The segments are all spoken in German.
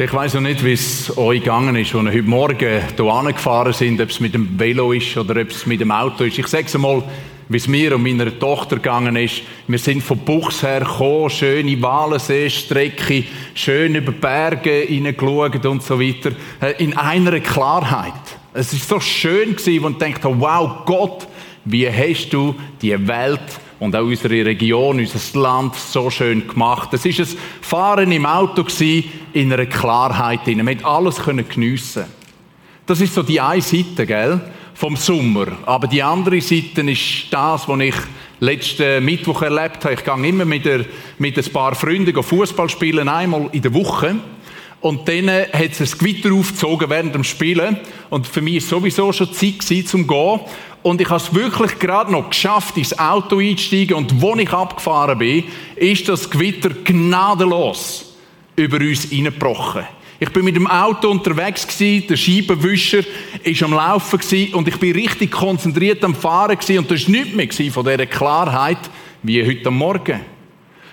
Ich weiß noch nicht, wie es euch gegangen ist, als ihr heute Morgen hier angefahren sind, ob es mit dem Velo ist oder ob es mit dem Auto ist. Ich sage es mal, wie es mir und meiner Tochter gegangen ist. Wir sind von Buchs her gekommen, schöne Walensee-Strecke, schön über Berge hineingeschaut und so weiter. Äh, in einer Klarheit. Es ist so schön gewesen, und denkt, wow, Gott, wie hast du die Welt und auch unsere Region, unser Land so schön gemacht. Es ist ein Fahren im Auto in einer Klarheit drin. Man alles können geniessen. Das ist so die eine Seite, gell? Vom Sommer. Aber die andere Seite ist das, was ich letzten Mittwoch erlebt habe. Ich gehe immer mit, der, mit ein paar Freunden Fußball spielen, einmal in der Woche. Und dann hat es ein Gewitter aufgezogen während dem Spielen. Und für mich war es sowieso schon Zeit gewesen, zum Gehen. Und ich habe es wirklich gerade noch geschafft, ins Auto einzusteigen. Und wo ich abgefahren bin, ist das Gewitter gnadenlos über uns hineingebrochen. Ich bin mit dem Auto unterwegs gewesen, der Scheibenwischer ist am Laufen gewesen und ich bin richtig konzentriert am Fahren gewesen und das war nichts mehr von dieser Klarheit wie heute Morgen.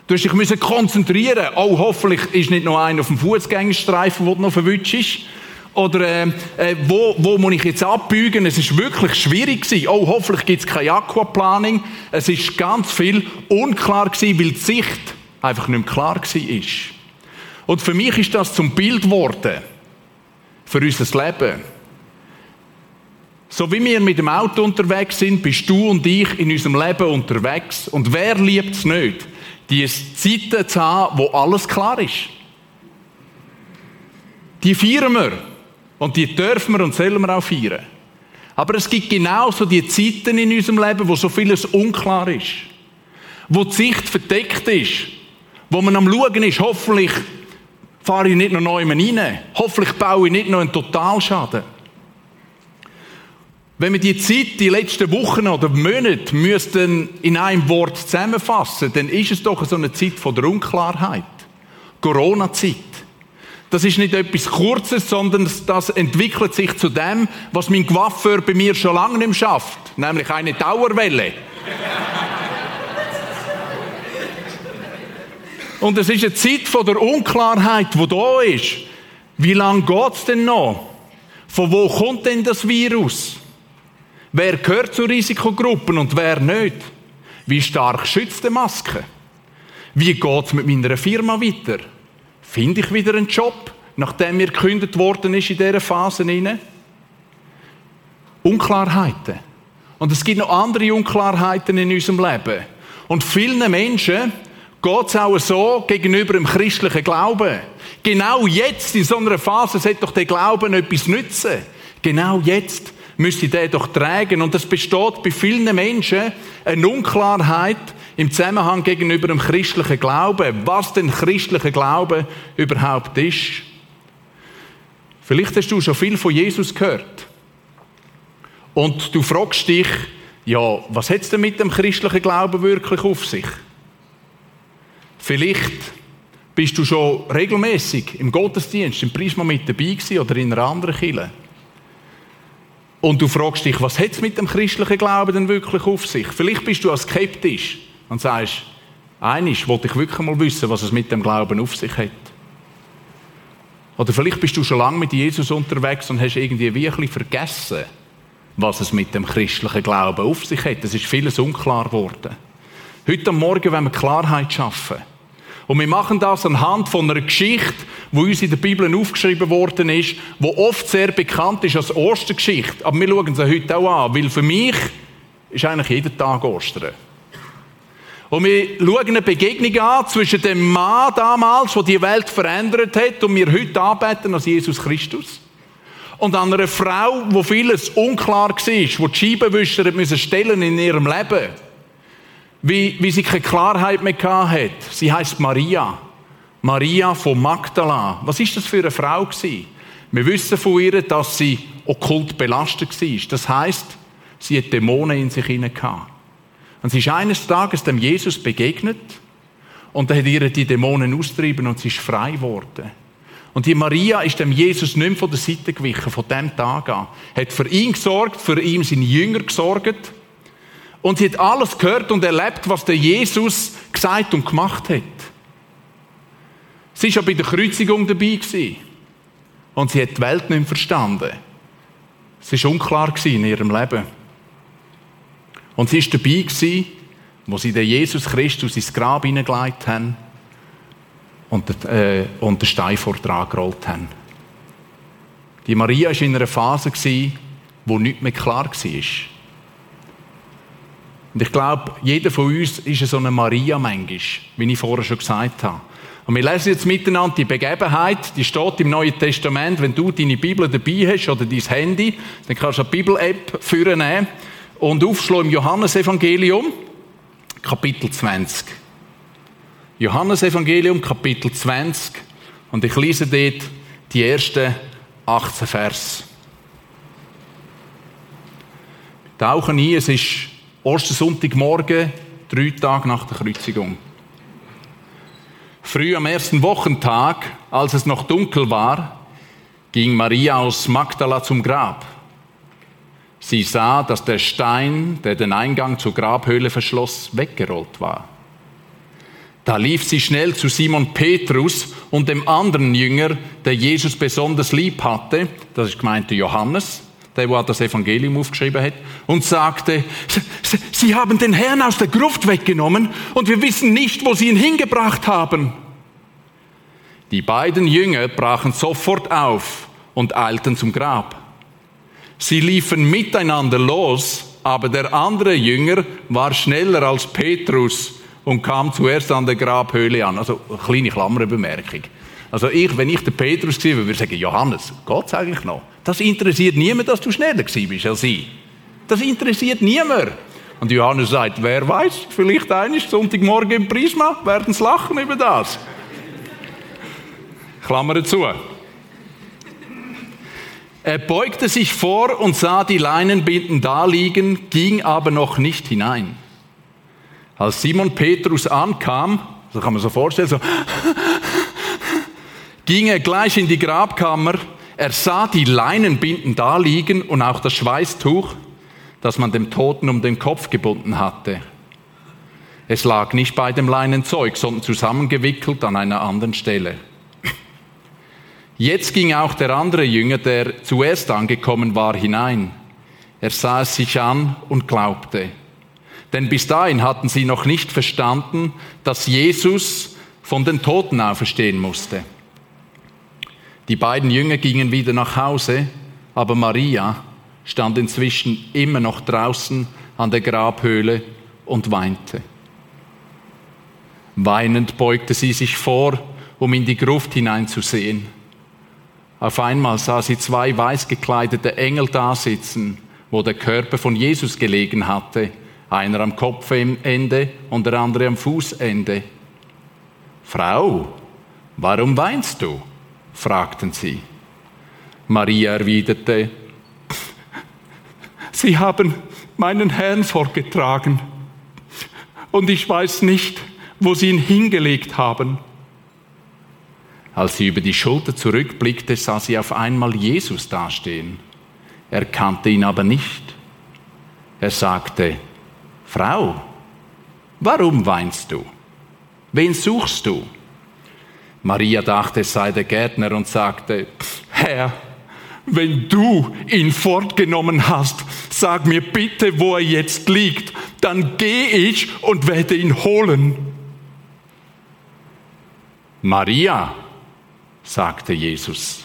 Du musst dich konzentrieren. Oh, hoffentlich ist nicht noch einer auf dem Fußgängerstreifen, der noch verwünscht ist. Oder äh, äh, wo, wo muss ich jetzt abbiegen? Es ist wirklich schwierig gewesen. Oh, hoffentlich gibt es kein Aquaplaning. Es ist ganz viel unklar gewesen, weil die Sicht einfach nicht mehr klar war. Und für mich ist das zum Bild geworden für unser Leben. So wie wir mit dem Auto unterwegs sind, bist du und ich in unserem Leben unterwegs. Und wer liebt es nicht, die Zeiten zu haben, wo alles klar ist? Die feiern wir. Und die dürfen wir und sollen wir auch feiern. Aber es gibt genauso die Zeiten in unserem Leben, wo so vieles unklar ist. Wo die Sicht verdeckt ist. Wo man am Schauen ist, hoffentlich fahre ich nicht noch neu rein. Hoffentlich baue ich nicht noch einen Totalschaden. Wenn wir die Zeit, die letzten Wochen oder Monate müssten in einem Wort zusammenfassen, dann ist es doch so eine Zeit von der Unklarheit. Corona-Zeit. Das ist nicht etwas Kurzes, sondern das entwickelt sich zu dem, was mein Coiffeur bei mir schon lange nicht schafft, nämlich eine Dauerwelle. Und es ist eine Zeit von der Unklarheit, wo da ist. Wie lange geht es denn noch? Von wo kommt denn das Virus? Wer gehört zur Risikogruppen und wer nicht? Wie stark schützt die Maske? Wie geht es mit meiner Firma weiter? Finde ich wieder einen Job, nachdem mir gekündigt worden ist in dieser Phase? Unklarheiten. Und es gibt noch andere Unklarheiten in unserem Leben. Und vielen Menschen geht es auch so gegenüber dem christlichen Glauben. Genau jetzt, in so einer Phase, sollte doch der Glauben etwas nützen. Genau jetzt müsste der doch tragen. Und es besteht bei vielen Menschen eine Unklarheit, im Zusammenhang gegenüber dem christlichen Glauben, was denn christlicher Glaube überhaupt ist. Vielleicht hast du schon viel von Jesus gehört. Und du fragst dich, ja, was hat es denn mit dem christlichen Glauben wirklich auf sich? Vielleicht bist du schon regelmäßig im Gottesdienst, im Prisma mit dabei gewesen oder in einer anderen Kirche. Und du fragst dich, was hat es mit dem christlichen Glauben denn wirklich auf sich? Vielleicht bist du auch skeptisch und sagst, einisch wollte ich wirklich mal wissen, was es mit dem Glauben auf sich hat. Oder vielleicht bist du schon lange mit Jesus unterwegs und hast irgendwie wirklich vergessen, was es mit dem christlichen Glauben auf sich hat. Es ist vieles unklar geworden. Heute Morgen wollen wir Klarheit schaffen. Und wir machen das anhand von einer Geschichte, wo uns in der Bibel aufgeschrieben worden ist, wo oft sehr bekannt ist als Ostergeschichte. Aber wir schauen sie heute auch an, weil für mich ist eigentlich jeden Tag Ostern. Und wir schauen eine Begegnung an zwischen dem Mann damals, der die Welt verändert hat, und wir heute anbeten als Jesus Christus. Und an einer Frau, wo vieles unklar war, wo die Scheibenwischer stellen in ihrem Leben. Wie, wie sie keine Klarheit mehr hat. Sie heißt Maria. Maria von Magdala. Was ist das für eine Frau gewesen? Wir wissen von ihr, dass sie okkult belastet war. Das heißt, sie hat Dämonen in sich hinein. Und sie ist eines Tages dem Jesus begegnet und er hat ihr die Dämonen austrieben und sie ist frei geworden. Und die Maria ist dem Jesus nicht mehr von der Seite gewichen, von dem Tag an. Hat für ihn gesorgt, für ihn seine Jünger gesorgt. Und sie hat alles gehört und erlebt, was der Jesus gesagt und gemacht hat. Sie war ja bei der Kreuzigung dabei. Und sie hat die Welt nicht verstanden. Es war unklar in ihrem Leben. Und sie war dabei, gewesen, wo sie den Jesus Christus ins Grab hineingelegt haben und, äh, den Stein vor dran gerollt haben. Die Maria war in einer Phase, gewesen, wo nichts mehr klar war. Und ich glaube, jeder von uns ist so eine Maria manchmal, wie ich vorher schon gesagt habe. Und wir lesen jetzt miteinander die Begebenheit, die steht im Neuen Testament. Wenn du deine Bibel dabei hast oder dein Handy, dann kannst du eine Bibel-App führen und aufschlagen im Johannesevangelium, Kapitel 20. Johannesevangelium, Kapitel 20. Und ich lese dort die ersten 18 Vers. Wir tauchen ein, es ist Ostersonntagmorgen, drei Tage nach der Kreuzigung. Früh am ersten Wochentag, als es noch dunkel war, ging Maria aus Magdala zum Grab. Sie sah, dass der Stein, der den Eingang zur Grabhöhle verschloss, weggerollt war. Da lief sie schnell zu Simon Petrus und dem anderen Jünger, der Jesus besonders lieb hatte, das ist gemeint Johannes, der, der das Evangelium aufgeschrieben hat, und sagte, Sie haben den Herrn aus der Gruft weggenommen und wir wissen nicht, wo Sie ihn hingebracht haben. Die beiden Jünger brachen sofort auf und eilten zum Grab. Sie liefen miteinander los, aber der andere Jünger war schneller als Petrus und kam zuerst an der Grabhöhle an. Also eine kleine Klammerbemerkung. Also ich, wenn ich der Petrus gewesen würde ich sagen, Johannes, Gott eigentlich noch? Das interessiert niemand, dass du schneller gewesen bist als ich. Das interessiert niemand. Und Johannes sagt, wer weiß, vielleicht eines Sonntagmorgen im Prisma werden sie lachen über das. Klammer zu. Er beugte sich vor und sah die Leinenbinden da liegen, ging aber noch nicht hinein. Als Simon Petrus ankam, so kann man so vorstellen, so, ging er gleich in die Grabkammer, er sah die Leinenbinden da liegen und auch das Schweißtuch, das man dem Toten um den Kopf gebunden hatte. Es lag nicht bei dem Leinenzeug, sondern zusammengewickelt an einer anderen Stelle. Jetzt ging auch der andere Jünger, der zuerst angekommen war, hinein. Er sah es sich an und glaubte. Denn bis dahin hatten sie noch nicht verstanden, dass Jesus von den Toten auferstehen musste. Die beiden Jünger gingen wieder nach Hause, aber Maria stand inzwischen immer noch draußen an der Grabhöhle und weinte. Weinend beugte sie sich vor, um in die Gruft hineinzusehen. Auf einmal sah sie zwei weiß gekleidete Engel dasitzen, wo der Körper von Jesus gelegen hatte, einer am Kopfende und der andere am Fußende. Frau, warum weinst du? Fragten sie. Maria erwiderte, Sie haben meinen Herrn vorgetragen und ich weiß nicht, wo Sie ihn hingelegt haben. Als sie über die Schulter zurückblickte, sah sie auf einmal Jesus dastehen. Er kannte ihn aber nicht. Er sagte, Frau, warum weinst du? Wen suchst du? Maria dachte, es sei der Gärtner und sagte, Herr, wenn du ihn fortgenommen hast, sag mir bitte, wo er jetzt liegt, dann gehe ich und werde ihn holen. Maria, sagte Jesus.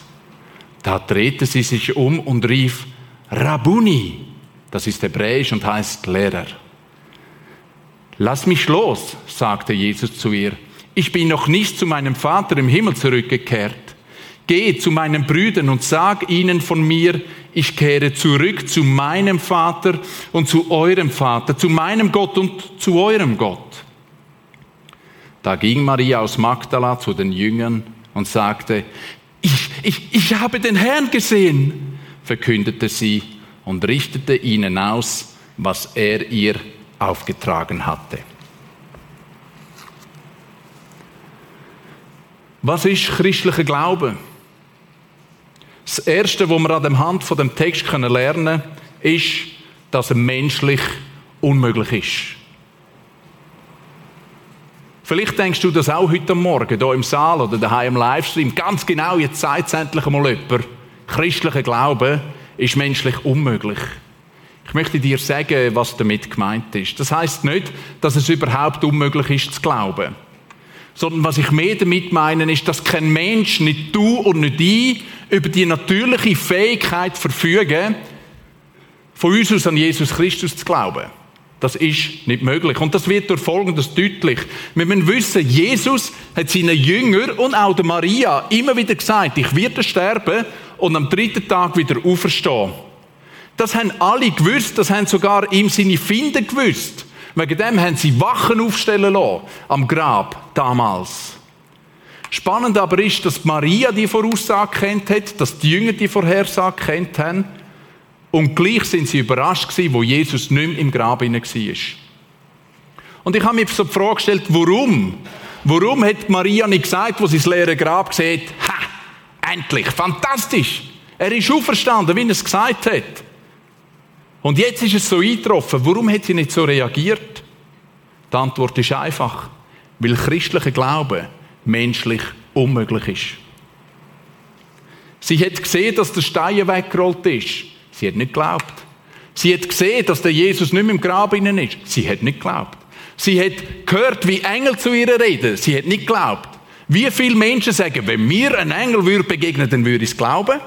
Da drehte sie sich um und rief, Rabuni, das ist hebräisch und heißt Lehrer. Lass mich los, sagte Jesus zu ihr ich bin noch nicht zu meinem Vater im Himmel zurückgekehrt. Geh zu meinen Brüdern und sag ihnen von mir, ich kehre zurück zu meinem Vater und zu eurem Vater, zu meinem Gott und zu eurem Gott. Da ging Maria aus Magdala zu den Jüngern und sagte, ich, ich, ich habe den Herrn gesehen, verkündete sie und richtete ihnen aus, was er ihr aufgetragen hatte. Was ist christlicher Glaube? Das Erste, was wir an der Hand von dem Text lernen können, ist, dass er menschlich unmöglich ist. Vielleicht denkst du das auch heute Morgen, hier im Saal oder daheim im Livestream. Ganz genau, jetzt sagt es endlich einmal jemand. Christlicher Glaube ist menschlich unmöglich. Ich möchte dir sagen, was damit gemeint ist. Das heißt nicht, dass es überhaupt unmöglich ist zu glauben. Sondern was ich mehr damit meine, ist, dass kein Mensch, nicht du und nicht ich, über die natürliche Fähigkeit verfügen, von uns aus an Jesus Christus zu glauben. Das ist nicht möglich. Und das wird durch Folgendes deutlich. Wir müssen wissen, Jesus hat seinen Jüngern und auch der Maria immer wieder gesagt, ich werde sterben und am dritten Tag wieder auferstehen. Das haben alle gewusst, das haben sogar ihm seine Finden gewusst. Wegen dem haben sie Wachen aufstellen lassen, am Grab damals. Spannend aber ist, dass Maria die Voraussage kennt hat, dass die Jünger die Vorhersage kennt haben und gleich sind sie überrascht gewesen, wo Jesus nicht mehr im Grab war. Und ich habe mir so die Frage gestellt, warum? Warum hat Maria nicht gesagt, wo sie das leere Grab sieht, ha, endlich, fantastisch. Er ist auferstanden, wie er es gesagt hat. Und jetzt ist es so eingetroffen. Warum hat sie nicht so reagiert? Die Antwort ist einfach, weil christlicher Glaube menschlich unmöglich ist. Sie hat gesehen, dass der Stein weggerollt ist. Sie hat nicht geglaubt. Sie hat gesehen, dass der Jesus nicht mehr im Grab innen ist. Sie hat nicht geglaubt. Sie hat gehört, wie Engel zu ihr reden. Sie hat nicht geglaubt. Wie viele Menschen sagen, wenn mir ein Engel würde begegnen, dann würde ich es glauben?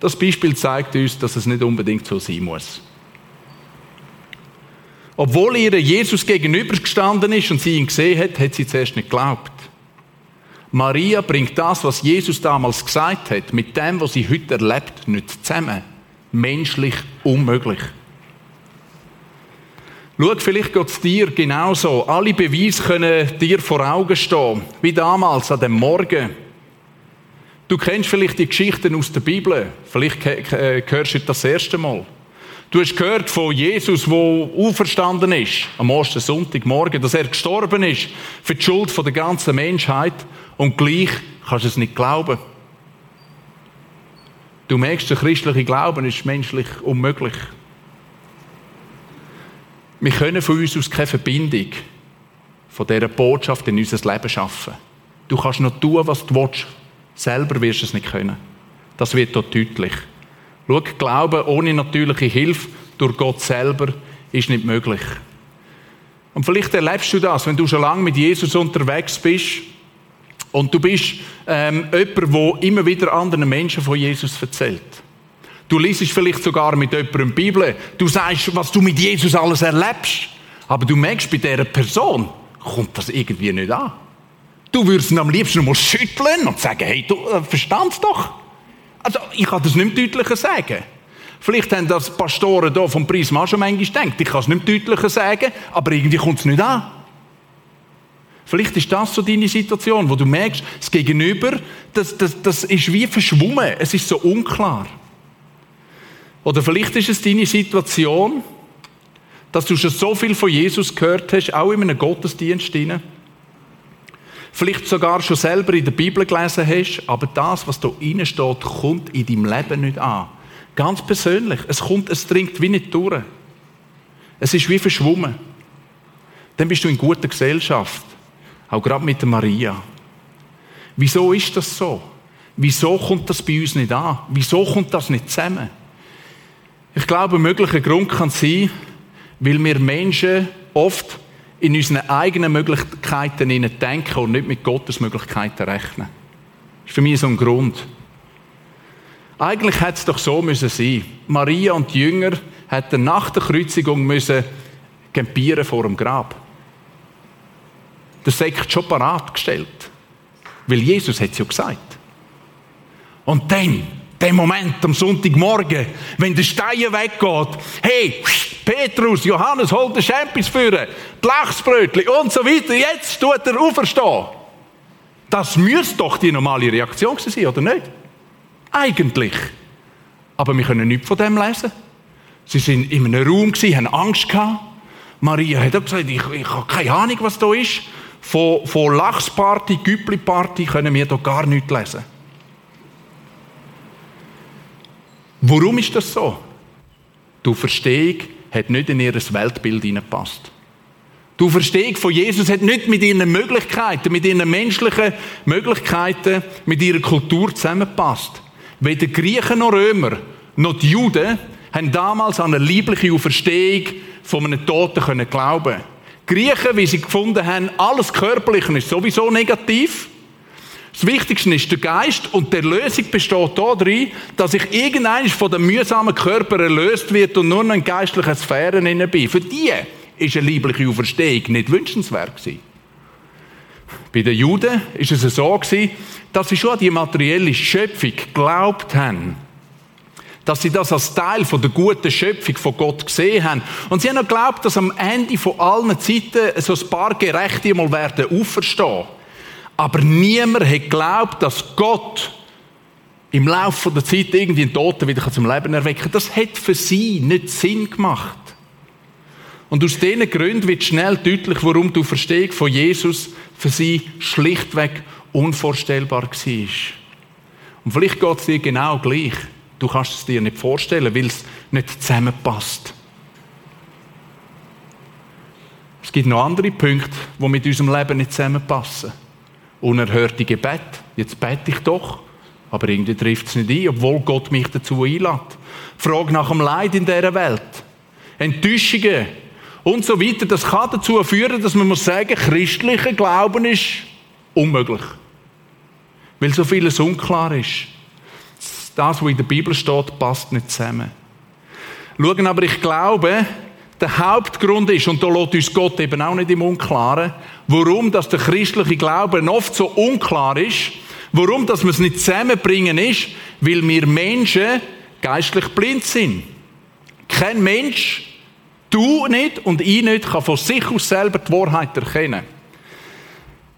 Das Beispiel zeigt uns, dass es nicht unbedingt so sein muss. Obwohl ihr Jesus gegenübergestanden ist und sie ihn gesehen hat, hat sie zuerst nicht geglaubt. Maria bringt das, was Jesus damals gesagt hat, mit dem, was sie heute erlebt, nicht zusammen. Menschlich unmöglich. Schau, vielleicht geht es dir genauso. Alle Beweise können dir vor Augen stehen, wie damals an dem Morgen. Du kennst vielleicht die Geschichten aus der Bibel. Vielleicht hörst du das erste Mal. Du hast gehört von Jesus, der auferstanden ist, am ersten Sonntagmorgen, dass er gestorben ist für die Schuld der ganzen Menschheit und gleich kannst du es nicht glauben. Du merkst, der christliche Glauben ist menschlich unmöglich. Wir können von uns aus keine Verbindung von dieser Botschaft in unser Leben schaffen. Du kannst noch tun, was du willst. Selber wirst du es nicht können. Das wird dort deutlich. Schau, Glauben ohne natürliche Hilfe durch Gott selber ist nicht möglich. Und vielleicht erlebst du das, wenn du schon lange mit Jesus unterwegs bist und du bist ähm, jemand, der immer wieder anderen Menschen von Jesus erzählt. Du liest vielleicht sogar mit jemandem die Bibel. Du sagst, was du mit Jesus alles erlebst. Aber du merkst, bei dieser Person kommt das irgendwie nicht an. Du würdest ihn am liebsten mal schütteln und sagen, hey, du äh, verstandst doch. Also, ich kann das nicht deutlicher sagen. Vielleicht haben das Pastoren hier vom Prisma schon manchmal gedacht. Ich kann es nicht deutlicher sagen, aber irgendwie kommt es nicht an. Vielleicht ist das so deine Situation, wo du merkst, das Gegenüber, das, das, das ist wie verschwommen. Es ist so unklar. Oder vielleicht ist es deine Situation, dass du schon so viel von Jesus gehört hast, auch in einem Gottesdienst. Vielleicht sogar schon selber in der Bibel gelesen hast, aber das, was da innen steht, kommt in deinem Leben nicht an. Ganz persönlich. Es kommt, es dringt wie nicht durch. Es ist wie verschwommen. Dann bist du in guter Gesellschaft. Auch gerade mit der Maria. Wieso ist das so? Wieso kommt das bei uns nicht an? Wieso kommt das nicht zusammen? Ich glaube, ein möglicher Grund kann sein, weil wir Menschen oft in unseren eigenen Möglichkeiten denken und nicht mit Gottes Möglichkeiten rechnen. Das ist für mich so ein Grund. Eigentlich hätte es doch so müssen sein. Maria und die Jünger hätten nach der Kreuzigung müssen campieren vor dem Grab der Sekt schon parat gestellt. Weil Jesus hat es ja gesagt. Und dann, der Moment am Sonntagmorgen, wenn der Stein weggeht, hey, Petrus, Johannes, holt den Champis führen, die Lachsbrötchen und so weiter, jetzt tut er auferstehen. Das müsste doch die normale Reaktion sein, oder nicht? Eigentlich. Aber wir können nichts von dem lesen. Sie sind in einem Raum, haben Angst gehabt. Maria hat auch gesagt, ich, ich habe keine Ahnung, was da ist. Von, von Lachsparty, Güppli-Party können wir hier gar nichts lesen. Warum ist das so? Die Verstehung hat nicht in ihr Weltbild hineingepasst. Die Auferstehung von Jesus hat nicht mit ihren Möglichkeiten, mit ihren menschlichen Möglichkeiten, mit ihrer Kultur zusammengepasst. Weder Griechen noch Römer noch die Juden haben damals an eine liebliche Auferstehung von einem Toten können glauben. Griechen, wie sie gefunden haben, alles Körperliche ist sowieso negativ. Das Wichtigste ist der Geist und die Erlösung besteht darin, dass ich irgendeines von dem mühsamen Körper erlöst wird und nur noch in geistlichen Sphären bin. Für die ist eine liebliche Auferstehung nicht wünschenswert gewesen. Bei den Juden ist es so gewesen, dass sie schon an die materielle Schöpfung geglaubt haben. Dass sie das als Teil von der guten Schöpfung von Gott gesehen haben. Und sie haben auch geglaubt, dass am Ende von allen Zeiten so ein paar Gerechte mal werden auferstehen. Aber niemand hat geglaubt, dass Gott im Laufe der Zeit irgendwie einen Toten wieder zum Leben erwecken kann. Das hat für sie nicht Sinn gemacht. Und aus diesen Gründen wird schnell deutlich, warum die Verstehung von Jesus für sie schlichtweg unvorstellbar war. Und vielleicht geht es dir genau gleich. Du kannst es dir nicht vorstellen, weil es nicht zusammenpasst. Es gibt noch andere Punkte, die mit unserem Leben nicht zusammenpassen. Unerhörte Gebet. Jetzt bete ich doch, aber irgendwie trifft es nicht ein, obwohl Gott mich dazu einlädt. Frage nach dem Leid in dieser Welt. Enttäuschungen, und so weiter. Das kann dazu führen, dass man muss sagen, christlicher Glauben ist unmöglich. Weil so vieles unklar ist. Das, was in der Bibel steht, passt nicht zusammen. Schauen aber, ich glaube, der Hauptgrund ist, und da lässt uns Gott eben auch nicht im Unklaren, warum dass der christliche Glauben oft so unklar ist, warum dass wir es nicht zusammenbringen ist, weil wir Menschen geistlich blind sind. Kein Mensch Du nicht und ich nicht kann von sich aus selber die Wahrheit erkennen.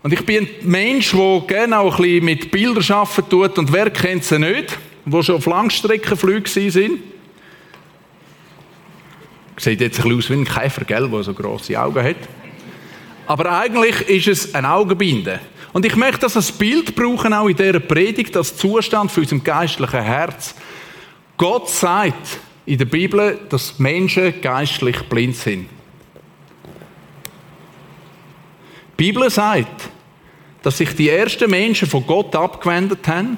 Und ich bin ein Mensch, der gerne auch ein bisschen mit Bildern arbeiten tut. Und wer kennt sie nicht, die schon auf Langstreckenflügen sind? Sieht jetzt ein bisschen aus wie ein Käfer, gell, der so grosse Augen hat. Aber eigentlich ist es ein Augenbinde. Und ich möchte das als Bild brauchen, auch in dieser Predigt, als Zustand für unser geistlichen Herz. Gott sagt, in der Bibel, dass Menschen geistlich blind sind. Die Bibel sagt, dass sich die ersten Menschen von Gott abgewendet haben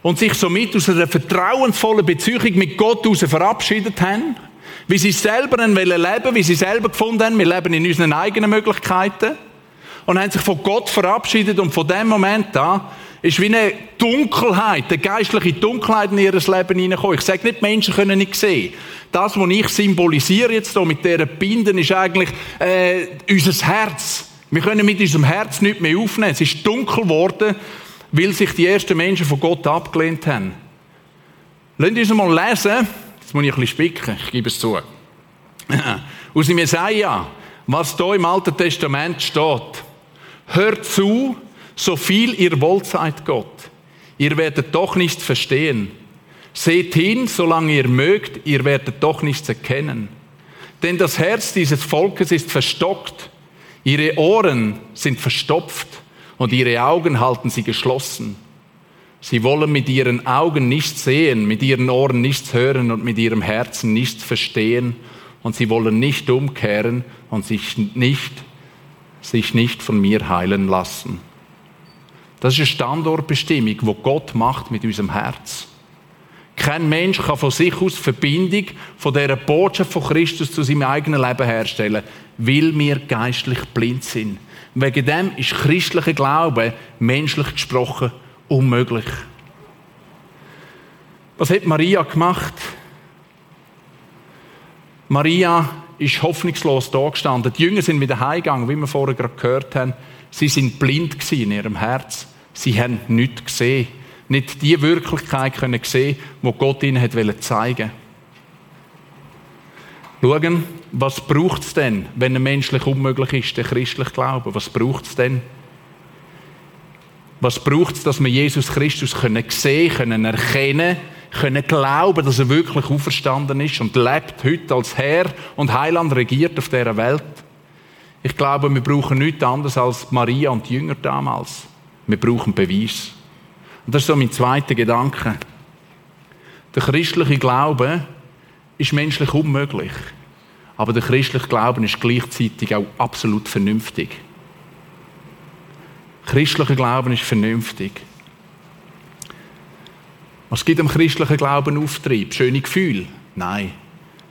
und sich somit aus einer vertrauensvollen Beziehung mit Gott verabschiedet haben, wie sie selber leben wollen, wie sie selber gefunden haben, wir leben in unseren eigenen Möglichkeiten und haben sich von Gott verabschiedet und von dem Moment an ist wie eine Dunkelheit, eine geistliche Dunkelheit in ihr Leben hineingekommen. Ich sage nicht, Menschen können nicht sehen. Das, was ich symbolisiere jetzt hier mit dieser Binden, ist eigentlich äh, unser Herz. Wir können mit unserem Herz nicht mehr aufnehmen. Es ist dunkel geworden, weil sich die ersten Menschen von Gott abgelehnt haben. Lasst uns mal lesen. Jetzt muss ich ein bisschen spicken, ich gebe es zu. Aus dem Jesaja, was hier im Alten Testament steht. Hört zu, so viel ihr wollt, sagt Gott. Ihr werdet doch nichts verstehen. Seht hin, solange ihr mögt, ihr werdet doch nichts erkennen. Denn das Herz dieses Volkes ist verstockt, ihre Ohren sind verstopft und ihre Augen halten sie geschlossen. Sie wollen mit ihren Augen nichts sehen, mit ihren Ohren nichts hören und mit ihrem Herzen nichts verstehen und sie wollen nicht umkehren und sich nicht, sich nicht von mir heilen lassen. Das ist eine Standortbestimmung, die Gott macht mit unserem Herz. Kein Mensch kann von sich aus Verbindung von dieser Botschaft von Christus zu seinem eigenen Leben herstellen, weil wir geistlich blind sind. Wegen dem ist christlicher Glaube menschlich gesprochen unmöglich. Was hat Maria gemacht? Maria ist hoffnungslos da gestanden. Die Jünger sind wieder heimgegangen, wie wir vorher gerade gehört haben. Sie sind blind in ihrem Herz. Sie haben nichts gesehen. Nicht die Wirklichkeit können sehen, die Gott ihnen hat zeigen Schauen, was braucht es denn, wenn ein menschlich unmöglich ist, der christlich Glaube? Was braucht es denn? Was braucht es, dass wir Jesus Christus können sehen, können erkennen, können glauben, dass er wirklich auferstanden ist und lebt heute als Herr und Heiland regiert auf dieser Welt? Ich glaube, wir brauchen nichts anderes als Maria und die Jünger damals. Wir brauchen Beweis. Und das ist so mein zweiter Gedanke. Der christliche Glaube ist menschlich unmöglich. Aber der christliche Glauben ist gleichzeitig auch absolut vernünftig. Christlicher Glauben ist vernünftig. Was gibt dem christlichen Glauben Auftrieb? Schöne Gefühle? Nein,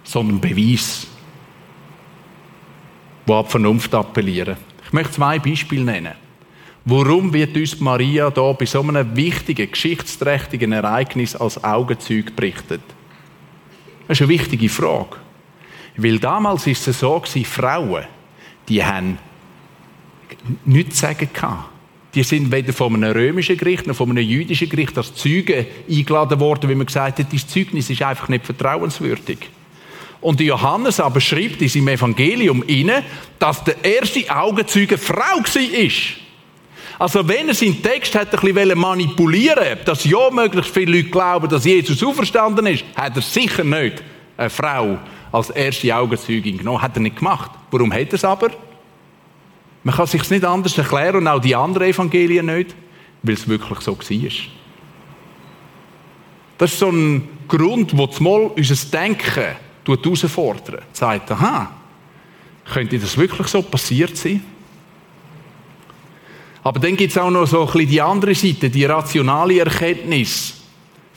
sondern Beweis, wo ab Vernunft appellieren. Ich möchte zwei Beispiele nennen. Warum wird uns Maria da bei so einem wichtigen, geschichtsträchtigen Ereignis als Augenzeug berichtet? Das ist eine wichtige Frage. Weil damals ist es so Frauen, die haben nichts zu sagen gehabt. Die sind weder von einem römischen Gericht noch von einem jüdischen Gericht als Zeugen eingeladen worden, wie man gesagt hat, das Zeugnis ist einfach nicht vertrauenswürdig. Und Johannes aber schreibt in seinem Evangelium inne, dass der erste Augenzeuge Frau war. Also wenn er seinen Text hat ein bisschen manipulieren dass ja möglichst viele Leute glauben, dass Jesus auferstanden ist, hat er sicher nicht eine Frau als erste Augenzeugin genommen. Hat er nicht gemacht. Warum hat er es aber? Man kann es sich nicht anders erklären und auch die anderen Evangelien nicht, weil es wirklich so war. Das ist so ein Grund, wo mal unser Denken herausfordert. Sagt, aha, könnte das wirklich so passiert sein? Aber dann gibt es auch noch so ein bisschen die andere Seite, die rationale Erkenntnis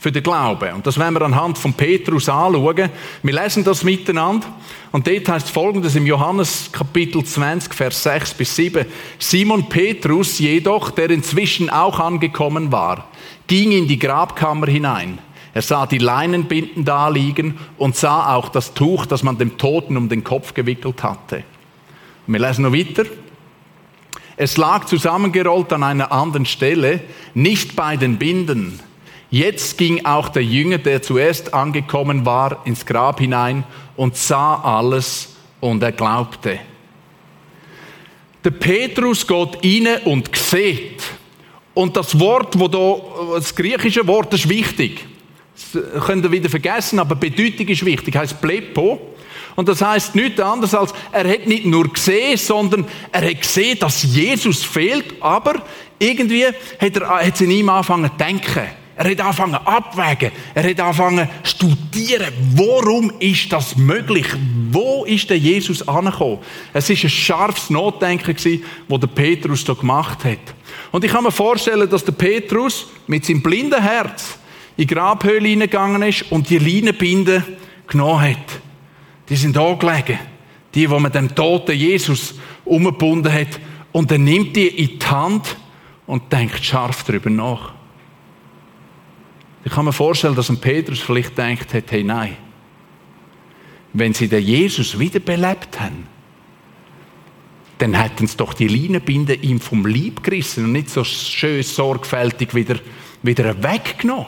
für den Glauben. Und das werden wir anhand von Petrus anschauen. Wir lesen das miteinander. Und dort heißt folgendes im Johannes Kapitel 20, Vers 6 bis 7. Simon Petrus jedoch, der inzwischen auch angekommen war, ging in die Grabkammer hinein. Er sah die Leinenbinden da liegen und sah auch das Tuch, das man dem Toten um den Kopf gewickelt hatte. Und wir lesen noch weiter. Es lag zusammengerollt an einer anderen Stelle, nicht bei den Binden, Jetzt ging auch der Jünger, der zuerst angekommen war, ins Grab hinein und sah alles und er glaubte. Der Petrus geht rein und sieht. Und das Wort, wo da, das griechische Wort ist wichtig. Das könnt ihr wieder vergessen, aber Bedeutung ist wichtig. Heißt Plepo. Und das heißt nichts anderes als, er hat nicht nur gesehen, sondern er hat gesehen, dass Jesus fehlt, aber irgendwie hat er, hat es in ihm angefangen zu denken. Er hat angefangen abwägen. Er hat angefangen studieren. Warum ist das möglich? Wo ist der Jesus angekommen? Es ist ein scharfes Notdenken gewesen, das der Petrus da gemacht hat. Und ich kann mir vorstellen, dass der Petrus mit seinem blinden Herz in die Grabhöhle hineingegangen ist und die Leinenbinden genommen hat. Die sind da gelegen. Die, wo man dem toten Jesus umgebunden hat. Und er nimmt die in die Hand und denkt scharf darüber nach. Ich kann mir vorstellen, dass ein Petrus vielleicht denkt hat, hey nein, wenn sie den Jesus wiederbelebt haben, dann hätten sie doch die Leinenbinde ihm vom Leib gerissen und nicht so schön sorgfältig wieder, wieder weggenommen.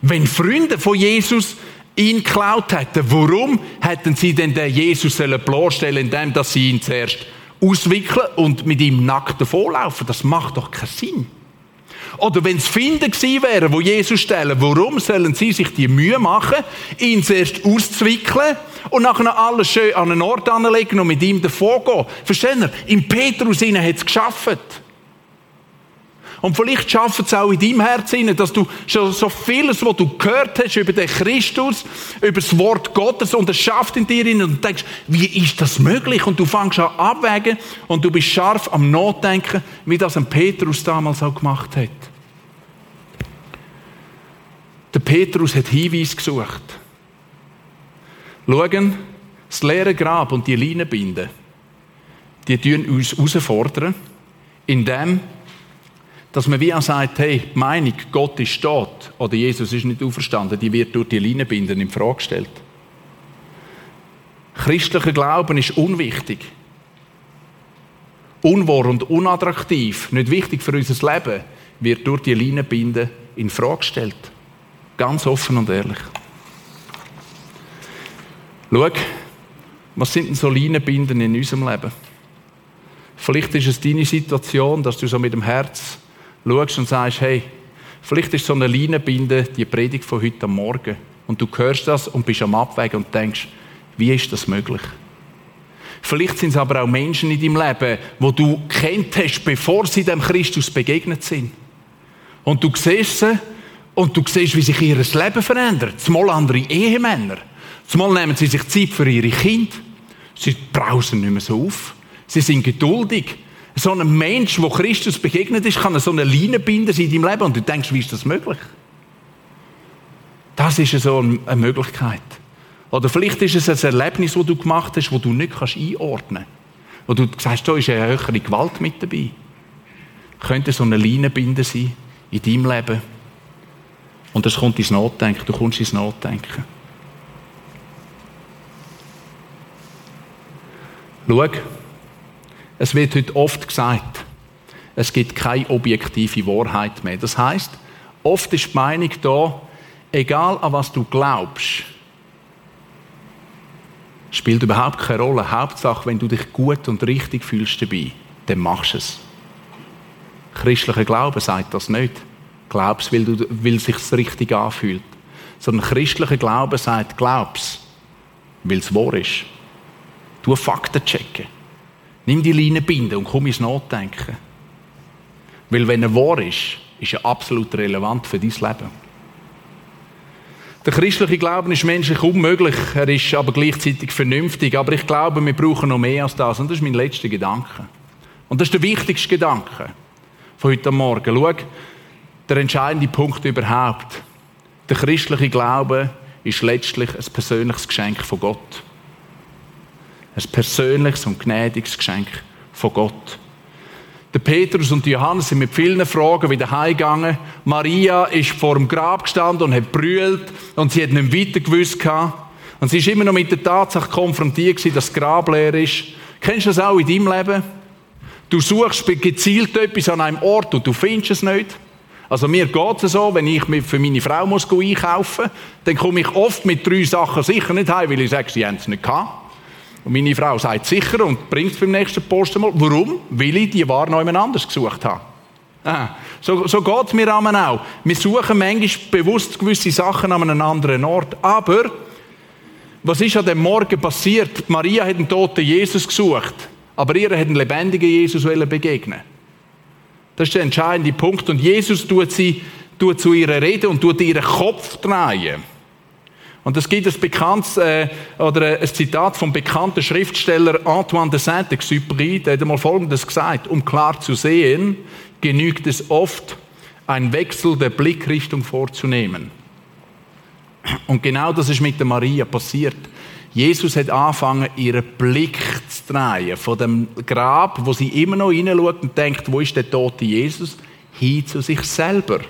Wenn Freunde von Jesus ihn geklaut hätten, warum hätten sie denn den Jesus bloßstellen indem sie ihn zuerst auswickeln und mit ihm nackt davonlaufen? Das macht doch keinen Sinn. Oder wenn es Finden gewesen wären, wo Jesus stellen, warum sollen sie sich die Mühe machen, ihn zuerst auszwickeln und nachher alles schön an einen Ort anlegen und mit ihm davon gehen? Verstehen ihr? Im Petrus hat es geschafft. Und vielleicht schafft es auch in deinem Herzen, dass du schon so vieles, was du gehört hast über den Christus, über das Wort Gottes, und es schafft in dir und denkst, wie ist das möglich? Und du fängst an abwägen und du bist scharf am Nachdenken, wie das ein Petrus damals auch gemacht hat. Der Petrus hat Hinweis gesucht. Schauen, das leere Grab und die Leinenbinden, die tun uns herausfordern, indem dass man wie auch sagt, hey, die Meinung, Gott ist tot oder Jesus ist nicht auferstanden, die wird durch die Leinenbinden in Frage gestellt. Christlicher Glauben ist unwichtig. Unwahr und unattraktiv, nicht wichtig für unser Leben, wird durch die Leinenbinden in Frage gestellt. Ganz offen und ehrlich. Schau, was sind denn so Leinenbinden in unserem Leben? Vielleicht ist es deine Situation, dass du so mit dem Herz schaust und sagst, hey, vielleicht ist so eine Leinenbinde die Predigt von heute Morgen. Und du hörst das und bist am Abwägen und denkst, wie ist das möglich? Vielleicht sind es aber auch Menschen in deinem Leben, wo du kennt hast, bevor sie dem Christus begegnet sind. Und du siehst sie und du siehst, wie sich ihr Leben verändert. Zumal andere Ehemänner. Zumal nehmen sie sich Zeit für ihre Kinder. Sie brausen nicht mehr so auf. Sie sind geduldig. So ein Mensch, der Christus begegnet ist, kann so eine Linie binden in deinem Leben und du denkst, wie ist das möglich? Das ist so eine Möglichkeit. Oder vielleicht ist es ein Erlebnis, das du gemacht hast, das du nicht einordnen kannst. Wo du sagst, da ist eine höhere Gewalt mit dabei. Könnte so eine Leinenbinde sein in deinem Leben. Und das kommt ins Nachdenken. Du kommst ins Nachdenken. Schau, es wird heute oft gesagt, es gibt keine objektive Wahrheit mehr. Das heißt, oft ist die Meinung da, egal an was du glaubst, spielt überhaupt keine Rolle. Hauptsache, wenn du dich gut und richtig fühlst dabei, dann machst du es. Christlicher Glaube sagt das nicht. Glaubst, weil, du, weil es richtig anfühlt. Sondern christlicher Glaube sagt, glaubst, weil es wahr ist. Du Fakten checken. Nimm die Leine binden und komm ins Nachdenken. Weil wenn er wahr ist, ist er absolut relevant für dein Leben. Der christliche Glauben ist menschlich unmöglich, er ist aber gleichzeitig vernünftig. Aber ich glaube, wir brauchen noch mehr als das. Und das ist mein letzter Gedanke. Und das ist der wichtigste Gedanke von heute Morgen. Schau, der entscheidende Punkt überhaupt. Der christliche Glaube ist letztlich ein persönliches Geschenk von Gott. Ein persönliches und gnädiges Geschenk von Gott. Der Petrus und Johannes sind mit vielen Fragen wieder heimgegangen. Maria ist vor dem Grab gestanden und hat brüllt und sie hat nicht weiter gewusst. Und sie ist immer noch mit der Tatsache konfrontiert dass das Grab leer ist. Kennst du das auch in deinem Leben? Du suchst gezielt etwas an einem Ort und du findest es nicht. Also mir geht es so, wenn ich für meine Frau muss einkaufen muss, dann komme ich oft mit drei Sachen sicher nicht heim, weil ich sage, sie haben es nicht gehabt. Und meine Frau sagt sicher und bringt es beim nächsten Posten mal. Warum? Weil ich die Ware noch jemand anders gesucht habe. Ah, so so geht es mir auch. Wir suchen manchmal bewusst gewisse Sachen an einem anderen Ort. Aber, was ist an dem Morgen passiert? Maria hat einen toten Jesus gesucht, aber ihr hat einen lebendigen Jesus begegnen. Das ist der entscheidende Punkt. Und Jesus tut sie tut zu ihrer Rede und tut ihren Kopf drehen. Und es gibt ein bekanntes, äh, oder ein Zitat vom bekannten Schriftsteller Antoine de Saint-Exupéry, der hat einmal Folgendes gesagt, um klar zu sehen, genügt es oft, einen Wechsel der Blickrichtung vorzunehmen. Und genau das ist mit der Maria passiert. Jesus hat angefangen, ihren Blick zu drehen, von dem Grab, wo sie immer noch hineinschaut und denkt, wo ist der tote Jesus, hin zu sich selber.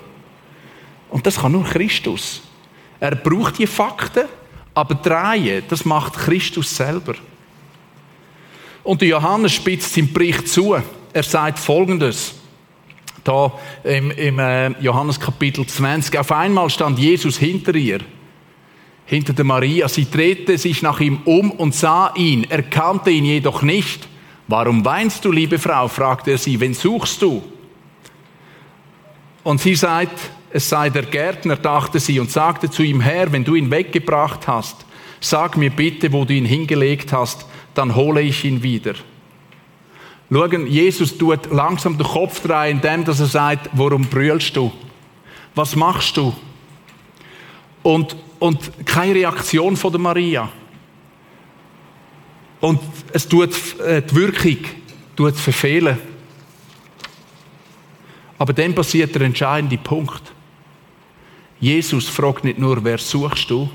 Und das kann nur Christus. Er braucht die Fakten, aber drehen, das macht Christus selber. Und Johannes spitzt seinen Bericht zu. Er sagt Folgendes. Da im, im äh, Johannes Kapitel 20. Auf einmal stand Jesus hinter ihr, hinter der Maria. Sie drehte sich nach ihm um und sah ihn, erkannte ihn jedoch nicht. Warum weinst du, liebe Frau? fragte er sie. Wen suchst du? Und sie sagt, es sei der Gärtner, dachte sie, und sagte zu ihm, Herr, wenn du ihn weggebracht hast, sag mir bitte, wo du ihn hingelegt hast, dann hole ich ihn wieder. Schauen, Jesus tut langsam den Kopf drehen, indem dass er sagt, warum brüllst du? Was machst du? Und, und keine Reaktion von der Maria. Und es tut äh, die Wirkung tut verfehlen. Aber dann passiert der entscheidende Punkt. Jesus fragt nicht nur, wer suchst du,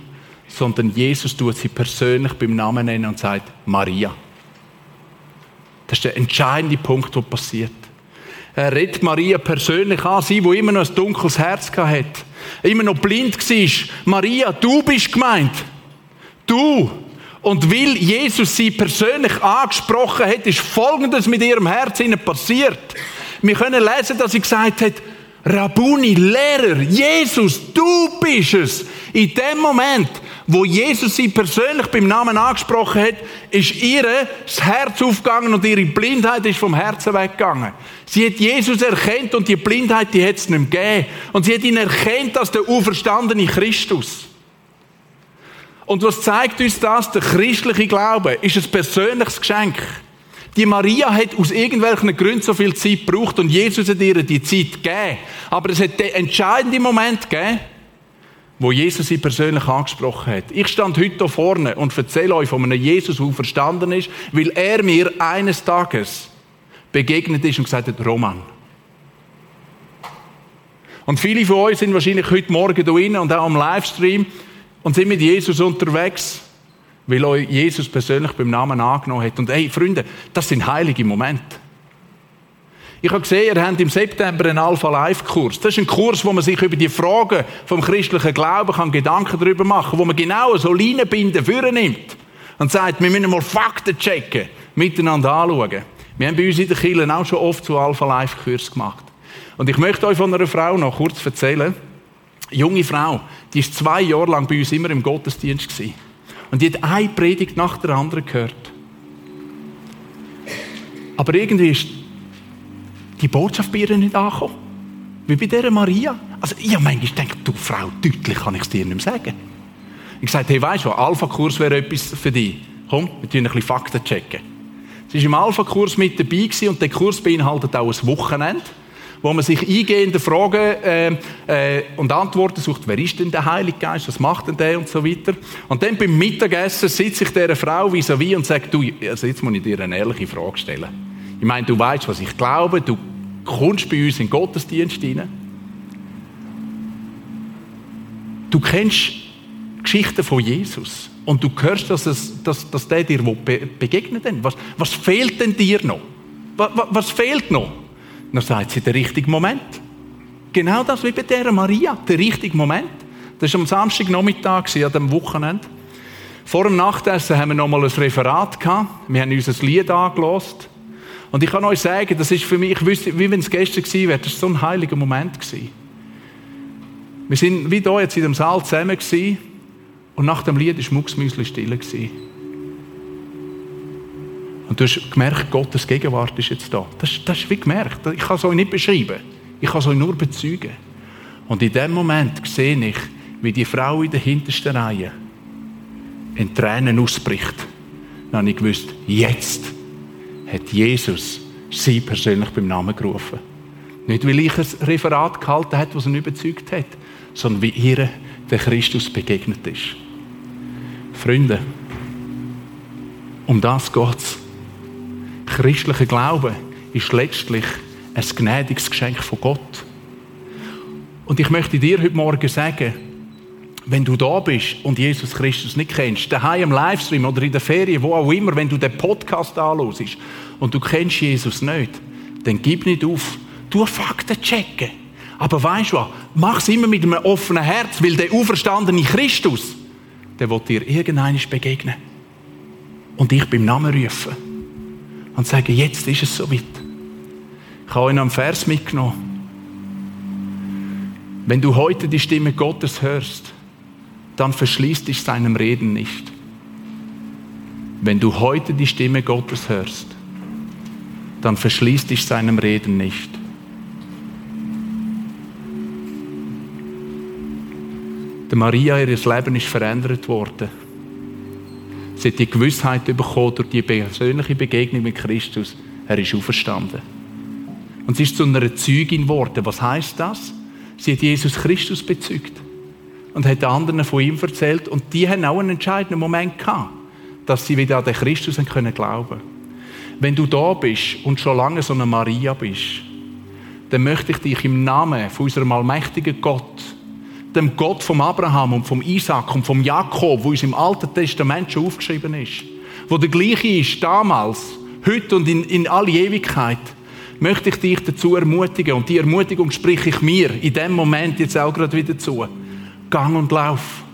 sondern Jesus tut sie persönlich beim Namen nennen und sagt, Maria. Das ist der entscheidende Punkt, der passiert. Er redet Maria persönlich an, sie, wo immer noch ein dunkles Herz hat, immer noch blind war. Maria, du bist gemeint. Du. Und weil Jesus sie persönlich angesprochen hat, ist Folgendes mit ihrem Herz passiert. Wir können lesen, dass sie gesagt hat, Rabuni, Lehrer, Jesus, du bist es. In dem Moment, wo Jesus sie persönlich beim Namen angesprochen hat, ist ihr das Herz aufgegangen und ihre Blindheit ist vom Herzen weggegangen. Sie hat Jesus erkennt und die Blindheit, die hat es nicht mehr gegeben. Und sie hat ihn erkennt als der auferstandene Christus. Und was zeigt uns das? Der christliche Glaube ist ein persönliches Geschenk. Die Maria hat aus irgendwelchen Gründen so viel Zeit gebraucht und Jesus hat ihr die Zeit gegeben. Aber es hat den entscheidenden Moment gegeben, wo Jesus sie persönlich angesprochen hat. Ich stand heute hier vorne und erzähle euch von einem Jesus, der verstanden ist, weil er mir eines Tages begegnet ist und gesagt hat, Roman. Und viele von euch sind wahrscheinlich heute Morgen hier und auch am Livestream und sind mit Jesus unterwegs, weil euch Jesus persönlich beim Namen angenommen hat. Und hey, Freunde, das sind heilige Momente. Ich habe gesehen, ihr habt im September einen Alpha-Life-Kurs. Das ist ein Kurs, wo man sich über die Fragen vom christlichen Glauben kann Gedanken darüber machen wo man genau so Leinenbinden nimmt und sagt, wir müssen mal Fakten checken, miteinander anschauen. Wir haben bei uns in der Kirche auch schon oft zu Alpha-Life-Kurs gemacht. Und ich möchte euch von einer Frau noch kurz erzählen. Eine junge Frau, die ist zwei Jahre lang bei uns immer im Gottesdienst gewesen. Und die hat eine Predigt nach der anderen gehört. Aber irgendwie ist die Botschaft bei ihr nicht angekommen. Wie bei dieser Maria. Also ich habe manchmal gedacht, du Frau, deutlich kann ich es dir nicht mehr sagen. Ich sagte, hey, weißt du, Alpha-Kurs wäre etwas für dich. Komm, wir tun ein bisschen Fakten checken. Sie war im Alpha-Kurs mit dabei und der Kurs beinhaltet auch ein Wochenende, wo man sich eingehende Fragen äh, äh, und Antworten sucht. Wer ist denn der Heilige Geist? Was macht denn der? Und so weiter. Und dann beim Mittagessen sitze ich dieser Frau vis-à-vis und sage, du, also jetzt muss ich dir eine ehrliche Frage stellen. Ich meine, du weißt, was ich glaube, du kommst bei uns in den Gottesdienst hinein. Du kennst Geschichten von Jesus und du hörst, dass, es, dass, dass der dir begegnet. Was, was fehlt denn dir noch? Was, was fehlt noch? Dann sagt sie, der richtige Moment. Genau das wie bei der Maria, der richtige Moment. Das war am Samstagnachmittag, an dem Wochenende. Vor dem Nachtessen haben wir noch mal ein Referat gehabt. Wir haben uns ein Lied angelost. Und ich kann euch sagen, das ist für mich, ich wüsste, wie wenn es gestern gewesen wäre, das war so ein heiliger Moment gewesen. Wir sind wie hier jetzt in dem Saal zusammen gewesen, und nach dem Lied war Mucksmüsli still gewesen. Und du hast gemerkt, Gottes Gegenwart ist jetzt da. Das, das ist wie gemerkt. Ich kann es euch nicht beschreiben. Ich kann es euch nur bezeugen. Und in dem Moment sehe ich, wie die Frau in der hintersten Reihe in Tränen ausbricht. Dann habe ich gewusst, jetzt hat Jesus sie persönlich beim Namen gerufen. Nicht, weil ich ein Referat gehalten habe, das ihn überzeugt hat, sondern wie ihr der Christus begegnet ist. Freunde, um das geht's. Christlicher Glaube ist letztlich ein gnädiges Geschenk von Gott. Und ich möchte dir heute Morgen sagen, wenn du da bist und Jesus Christus nicht kennst, daheim im Livestream oder in der Ferien, wo auch immer, wenn du den Podcast anhörst und du kennst Jesus nicht, dann gib nicht auf. Du Fakten checken. Aber weißt du was? Mach es immer mit einem offenen Herz, weil der auferstandene Christus, der wird dir irgendeiner begegnen. Und dich beim Namen rufen. Und sagen, jetzt ist es soweit. Ich habe euch einen Vers mitgenommen. Wenn du heute die Stimme Gottes hörst, dann verschließt dich seinem Reden nicht. Wenn du heute die Stimme Gottes hörst, dann verschließt dich seinem Reden nicht. Der Maria, ihr Leben ist verändert worden. Sie hat die Gewissheit bekommen durch die persönliche Begegnung mit Christus. Er ist auferstanden. Und sie ist zu einer Zeugin geworden. Was heißt das? Sie hat Jesus Christus bezeugt und hat anderen von ihm erzählt. Und die haben auch einen entscheidenden Moment gehabt, dass sie wieder an den Christus können glauben Wenn du da bist und schon lange so eine Maria bist, dann möchte ich dich im Namen von unserem allmächtigen Gott, dem Gott vom Abraham und vom Isaac und vom Jakob, wo uns im Alten Testament schon aufgeschrieben ist, wo der gleiche ist damals, heute und in, in alle Ewigkeit, möchte ich dich dazu ermutigen. Und die Ermutigung spreche ich mir in dem Moment jetzt auch gerade wieder zu gang und lauf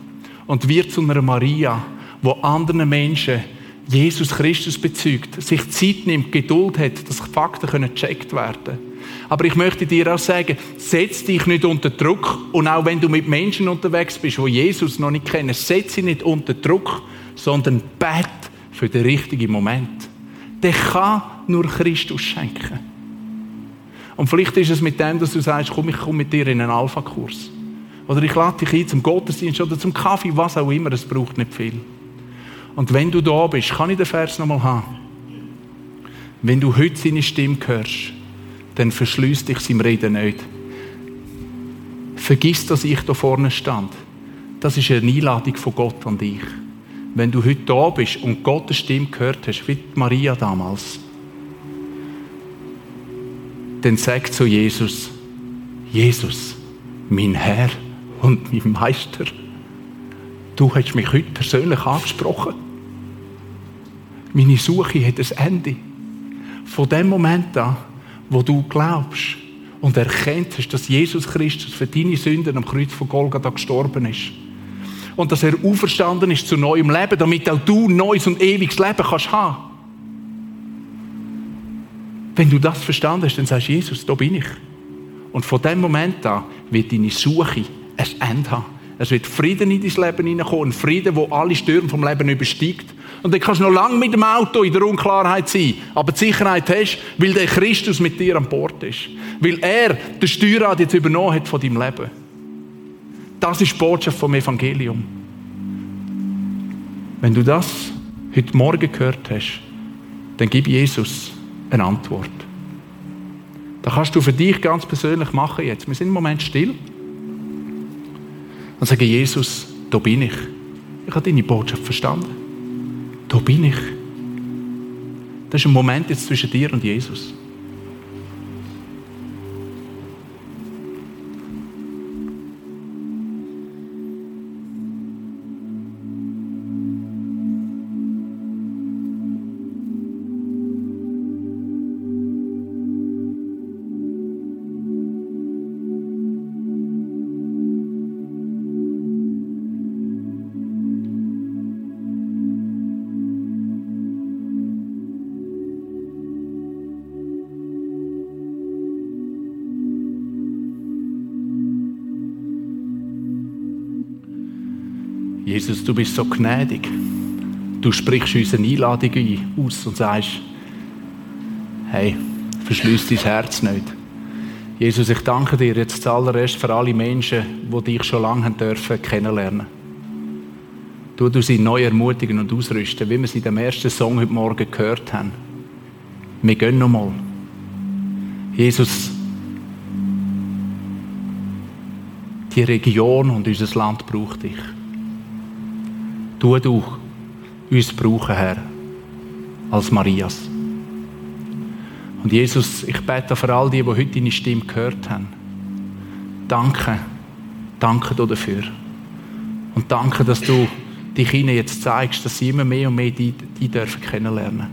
und wird zu einer Maria, wo anderen Menschen Jesus Christus bezeugt, sich Zeit nimmt, Geduld hat, dass Fakten können gecheckt werden. Aber ich möchte dir auch sagen, setz dich nicht unter Druck und auch wenn du mit Menschen unterwegs bist, wo Jesus noch nicht kennen, setz sie nicht unter Druck, sondern bet für den richtigen Moment. Der kann nur Christus schenken. Und vielleicht ist es mit dem, dass du sagst, komm, ich komme mit dir in einen Alpha-Kurs. Oder ich lade dich ein zum Gottesdienst oder zum Kaffee, was auch immer, es braucht nicht viel. Und wenn du da bist, kann ich den Vers nochmal haben. Wenn du heute seine Stimme hörst, dann verschließ dich seinem Reden nicht. Vergiss, dass ich da vorne stand. Das ist eine Einladung von Gott an dich. Wenn du heute da bist und Gottes Stimme gehört hast, wie Maria damals, dann sag zu Jesus, Jesus, mein Herr und mein Meister, du hast mich heute persönlich angesprochen. Meine Suche hat ein Ende. Von dem Moment an, wo du glaubst und erkennt hast, dass Jesus Christus für deine Sünden am Kreuz von Golgatha gestorben ist und dass er auferstanden ist zu neuem Leben, damit auch du neues und ewiges Leben kannst haben. Wenn du das verstanden hast, dann sagst du, Jesus, da bin ich. Und von dem Moment an wird deine Suche ein Ende haben. Es wird Frieden in dein Leben hineinkommen, ein Frieden, wo alle Stürme vom Leben übersteigt. Und dann kannst du noch lange mit dem Auto in der Unklarheit sein, aber die Sicherheit hast, weil der Christus mit dir an Bord ist. Weil er den Steuerrad jetzt übernommen hat von deinem Leben. Das ist die Botschaft vom Evangelium. Wenn du das heute Morgen gehört hast, dann gib Jesus eine Antwort. Das kannst du für dich ganz persönlich machen jetzt. Wir sind im Moment still. Und sagen, Jesus, da bin ich. Ich habe deine Botschaft verstanden. Bin ich. Das ist ein Moment jetzt zwischen dir und Jesus. Jesus, du bist so gnädig. Du sprichst unsere Einladung aus und sagst, hey, verschließ dein Herz nicht. Jesus, ich danke dir jetzt zuallererst für alle Menschen, die dich schon lange haben dürfen kennenlernen. Du, du sie neu ermutigen und ausrüsten, wie wir sie in dem ersten Song heute Morgen gehört haben. Wir gehen nochmal. Jesus, die Region und unser Land braucht dich tu du uns brauchen, Herr, als Marias. Und Jesus, ich bete für all die, die heute deine Stimme gehört haben. Danke, danke dir dafür. Und danke, dass du dich ihnen jetzt zeigst, dass sie immer mehr und mehr die, die dürfen kennenlernen.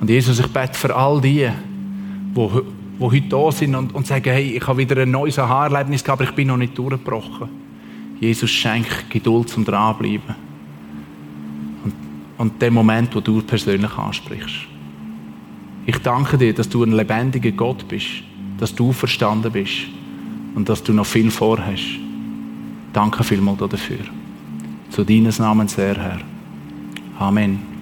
Und Jesus, ich bete für all die, die, die heute da sind und, und sagen, hey, ich habe wieder ein neues Aha-Erlebnis gehabt, aber ich bin noch nicht durchgebrochen. Jesus schenkt Geduld zum Dranbleiben. Und, und den Moment, wo du persönlich ansprichst. Ich danke dir, dass du ein lebendiger Gott bist, dass du verstanden bist und dass du noch viel vorhast. Danke vielmals dafür. Zu deines Namens, Herr. Amen.